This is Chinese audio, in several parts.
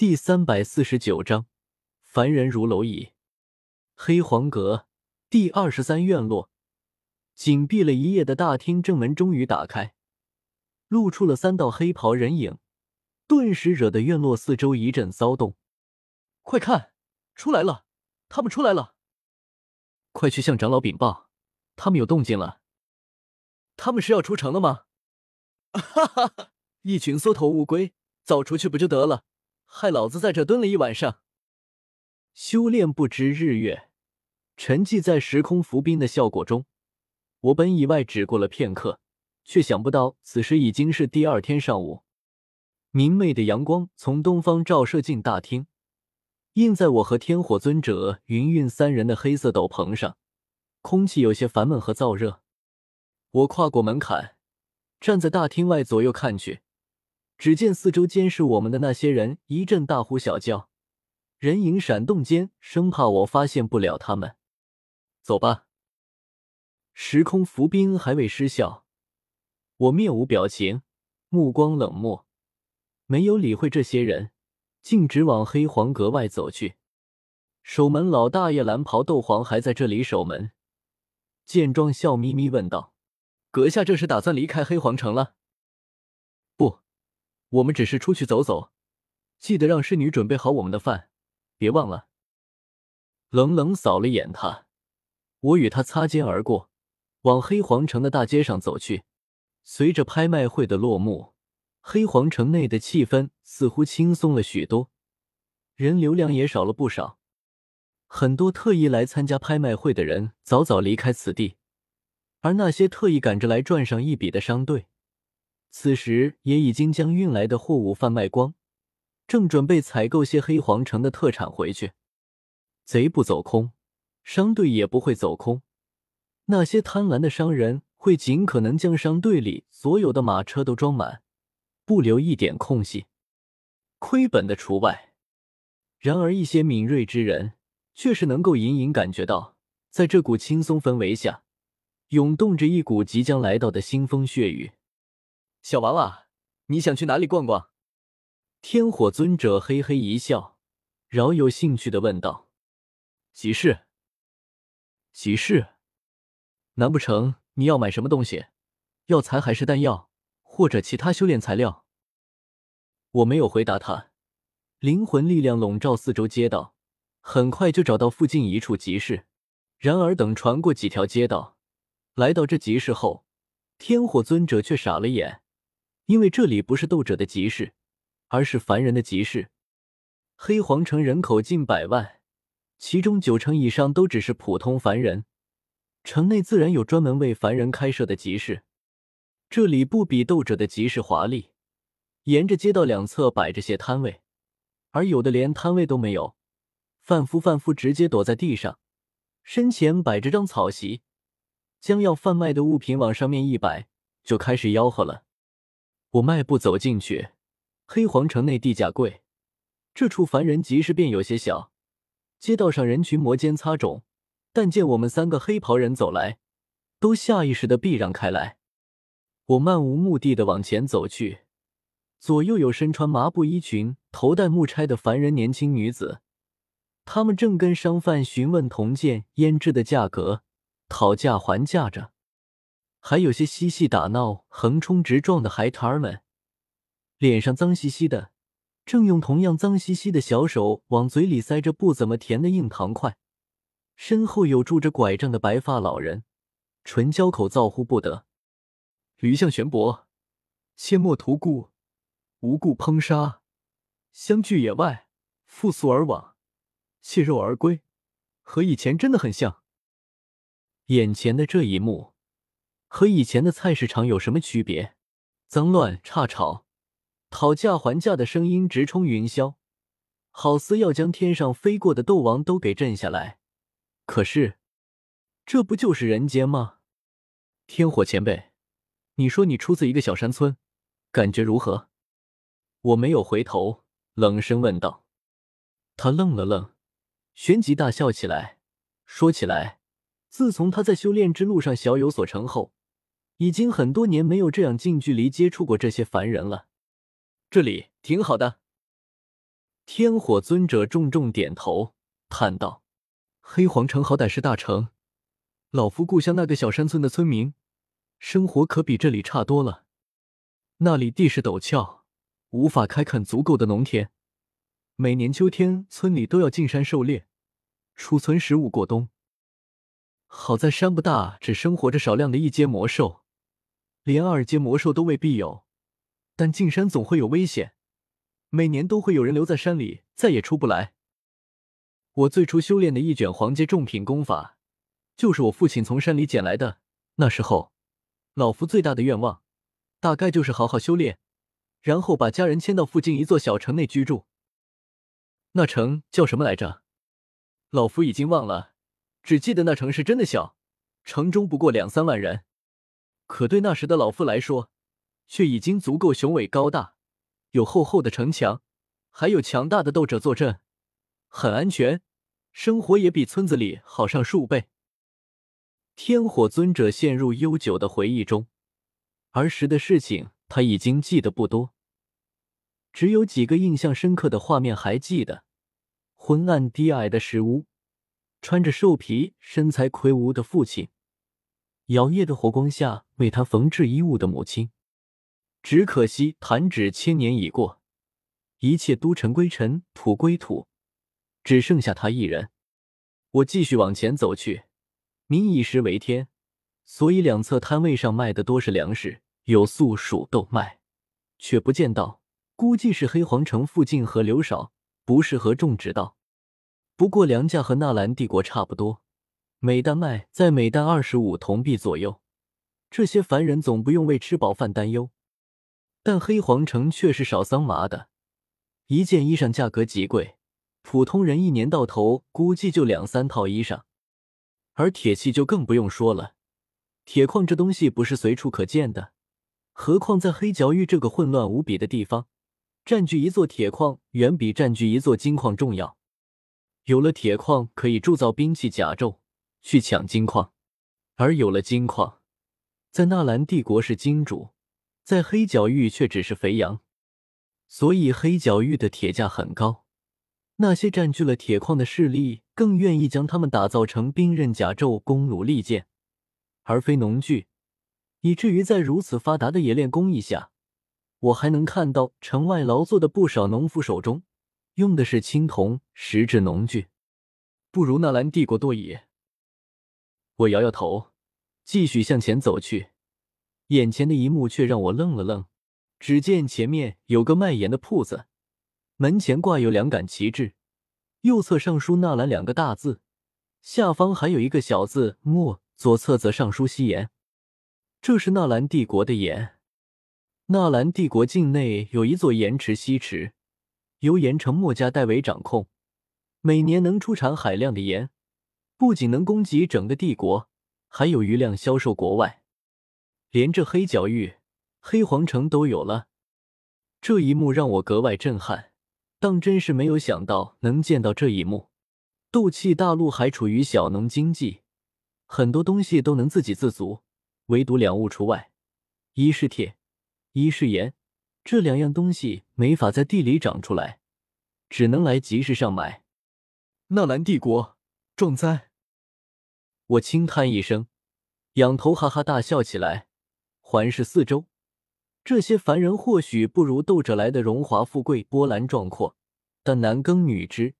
第三百四十九章，凡人如蝼蚁。黑黄阁第二十三院落，紧闭了一夜的大厅正门终于打开，露出了三道黑袍人影，顿时惹得院落四周一阵骚动。快看，出来了！他们出来了！快去向长老禀报，他们有动静了。他们是要出城了吗？哈哈哈！一群缩头乌龟，早出去不就得了？害老子在这蹲了一晚上，修炼不知日月，沉寂在时空浮冰的效果中。我本以为只过了片刻，却想不到此时已经是第二天上午。明媚的阳光从东方照射进大厅，映在我和天火尊者、云韵三人的黑色斗篷上，空气有些烦闷和燥热。我跨过门槛，站在大厅外，左右看去。只见四周监视我们的那些人一阵大呼小叫，人影闪动间，生怕我发现不了他们。走吧。时空浮冰还未失效，我面无表情，目光冷漠，没有理会这些人，径直往黑黄阁外走去。守门老大爷蓝袍斗皇还在这里守门，见状笑眯眯问道：“阁下这是打算离开黑皇城了？”不我们只是出去走走，记得让侍女准备好我们的饭，别忘了。冷冷扫了眼他，我与他擦肩而过，往黑皇城的大街上走去。随着拍卖会的落幕，黑皇城内的气氛似乎轻松了许多，人流量也少了不少。很多特意来参加拍卖会的人早早离开此地，而那些特意赶着来赚上一笔的商队。此时也已经将运来的货物贩卖光，正准备采购些黑皇城的特产回去。贼不走空，商队也不会走空。那些贪婪的商人会尽可能将商队里所有的马车都装满，不留一点空隙，亏本的除外。然而一些敏锐之人却是能够隐隐感觉到，在这股轻松氛围下，涌动着一股即将来到的腥风血雨。小娃娃，你想去哪里逛逛？天火尊者嘿嘿一笑，饶有兴趣的问道：“集市？集市？难不成你要买什么东西？药材还是丹药，或者其他修炼材料？”我没有回答他，灵魂力量笼罩四周街道，很快就找到附近一处集市。然而等穿过几条街道，来到这集市后，天火尊者却傻了眼。因为这里不是斗者的集市，而是凡人的集市。黑皇城人口近百万，其中九成以上都只是普通凡人。城内自然有专门为凡人开设的集市。这里不比斗者的集市华丽，沿着街道两侧摆着些摊位，而有的连摊位都没有，贩夫贩妇直接躲在地上，身前摆着张草席，将要贩卖的物品往上面一摆，就开始吆喝了。我迈步走进去，黑皇城内地价贵，这处凡人集市便有些小。街道上人群摩肩擦踵，但见我们三个黑袍人走来，都下意识的避让开来。我漫无目的的往前走去，左右有身穿麻布衣裙、头戴木钗的凡人年轻女子，她们正跟商贩询问铜剑、胭脂的价格，讨价还价着。还有些嬉戏打闹、横冲直撞的孩儿们，脸上脏兮兮的，正用同样脏兮兮的小手往嘴里塞着不怎么甜的硬糖块。身后有拄着拐杖的白发老人，唇焦口燥呼不得：“驴象悬脖，切莫图故，无故烹杀，相聚野外，复宿而往，弃肉而归，和以前真的很像。”眼前的这一幕。和以前的菜市场有什么区别？脏乱差吵，讨价还价的声音直冲云霄，好似要将天上飞过的斗王都给震下来。可是，这不就是人间吗？天火前辈，你说你出自一个小山村，感觉如何？我没有回头，冷声问道。他愣了愣，旋即大笑起来，说起来，自从他在修炼之路上小有所成后。已经很多年没有这样近距离接触过这些凡人了，这里挺好的。天火尊者重重点头，叹道：“黑皇城好歹是大城，老夫故乡那个小山村的村民，生活可比这里差多了。那里地势陡峭，无法开垦足够的农田，每年秋天村里都要进山狩猎，储存食物过冬。好在山不大，只生活着少量的一阶魔兽，连二阶魔兽都未必有。但进山总会有危险。”每年都会有人留在山里，再也出不来。我最初修炼的一卷黄阶重品功法，就是我父亲从山里捡来的。那时候，老夫最大的愿望，大概就是好好修炼，然后把家人迁到附近一座小城内居住。那城叫什么来着？老夫已经忘了，只记得那城市真的小，城中不过两三万人，可对那时的老夫来说，却已经足够雄伟高大。有厚厚的城墙，还有强大的斗者坐镇，很安全，生活也比村子里好上数倍。天火尊者陷入悠久的回忆中，儿时的事情他已经记得不多，只有几个印象深刻的画面还记得：昏暗低矮的石屋，穿着兽皮、身材魁梧的父亲，摇曳的火光下为他缝制衣物的母亲。只可惜弹指千年已过，一切都尘归尘，土归土，只剩下他一人。我继续往前走去，民以食为天，所以两侧摊位上卖的多是粮食，有粟黍豆麦，却不见稻，估计是黑皇城附近河流少，不适合种植稻。不过粮价和纳兰帝国差不多，每担卖在每担二十五铜币左右，这些凡人总不用为吃饱饭担忧。但黑皇城却是少桑麻的，一件衣裳价格极贵，普通人一年到头估计就两三套衣裳。而铁器就更不用说了，铁矿这东西不是随处可见的，何况在黑角域这个混乱无比的地方，占据一座铁矿远比占据一座金矿重要。有了铁矿，可以铸造兵器甲胄，去抢金矿；而有了金矿，在纳兰帝国是金主。在黑角域却只是肥羊，所以黑角域的铁价很高。那些占据了铁矿的势力更愿意将它们打造成兵刃、甲胄、弓弩、利剑，而非农具。以至于在如此发达的冶炼工艺下，我还能看到城外劳作的不少农夫手中用的是青铜石制农具，不如纳兰帝国多矣。我摇摇头，继续向前走去。眼前的一幕却让我愣了愣，只见前面有个卖盐的铺子，门前挂有两杆旗帜，右侧上书“纳兰”两个大字，下方还有一个小字“墨”，左侧则上书“西盐”。这是纳兰帝国的盐。纳兰帝国境内有一座盐池西池，由盐城墨家代为掌控，每年能出产海量的盐，不仅能供给整个帝国，还有余量销售国外。连这黑角域、黑皇城都有了，这一幕让我格外震撼。当真是没有想到能见到这一幕。斗气大陆还处于小农经济，很多东西都能自给自足，唯独两物除外：一是铁，一是盐。这两样东西没法在地里长出来，只能来集市上买。纳兰帝国，壮哉！我轻叹一声，仰头哈哈大笑起来。环视四周，这些凡人或许不如斗者来的荣华富贵、波澜壮阔，但男耕女织、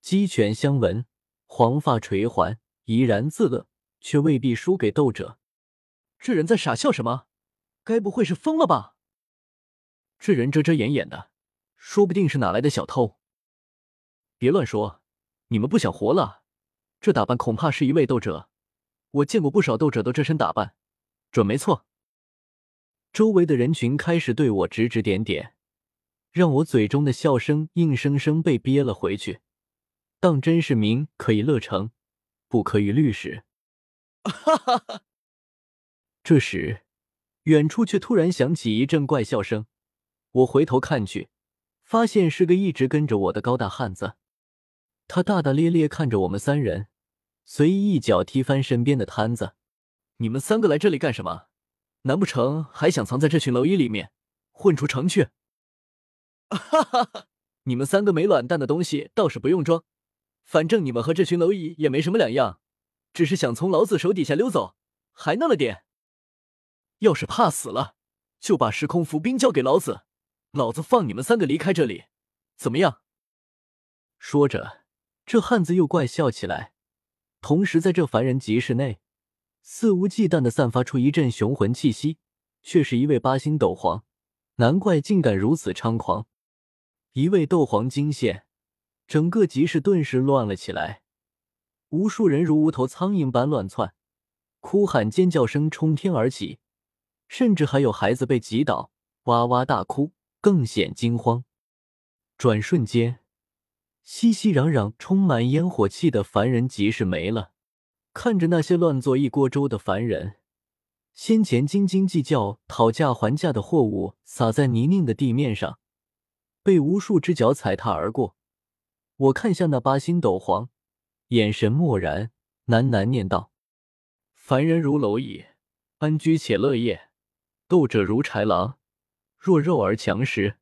鸡犬相闻、黄发垂环、怡然自乐，却未必输给斗者。这人在傻笑什么？该不会是疯了吧？这人遮遮掩掩的，说不定是哪来的小偷。别乱说，你们不想活了？这打扮恐怕是一位斗者。我见过不少斗者都这身打扮，准没错。周围的人群开始对我指指点点，让我嘴中的笑声硬生生被憋了回去。当真是名可以乐成，不可与律使。哈哈哈！这时，远处却突然响起一阵怪笑声。我回头看去，发现是个一直跟着我的高大汉子。他大大咧咧看着我们三人，随意一脚踢翻身边的摊子：“你们三个来这里干什么？”难不成还想藏在这群蝼蚁里面混出城去？哈哈哈！你们三个没卵蛋的东西倒是不用装，反正你们和这群蝼蚁也没什么两样，只是想从老子手底下溜走，还闹了点。要是怕死了，就把时空浮冰交给老子，老子放你们三个离开这里，怎么样？说着，这汉子又怪笑起来，同时在这凡人集市内，肆无忌惮的散发出一阵雄浑气息，却是一位八星斗皇，难怪竟敢如此猖狂。一位斗皇惊现，整个集市顿时乱了起来，无数人如无头苍蝇般乱窜，哭喊尖叫声冲天而起，甚至还有孩子被挤倒，哇哇大哭，更显惊慌。转瞬间，熙熙攘攘、充满烟火气的凡人集市没了。看着那些乱作一锅粥的凡人，先前斤斤计较、讨价还价的货物洒在泥泞的地面上。被无数只脚踩踏而过，我看向那八星斗皇，眼神漠然，喃喃念道：“凡人如蝼蚁，安居且乐业；斗者如豺狼，弱肉而强食。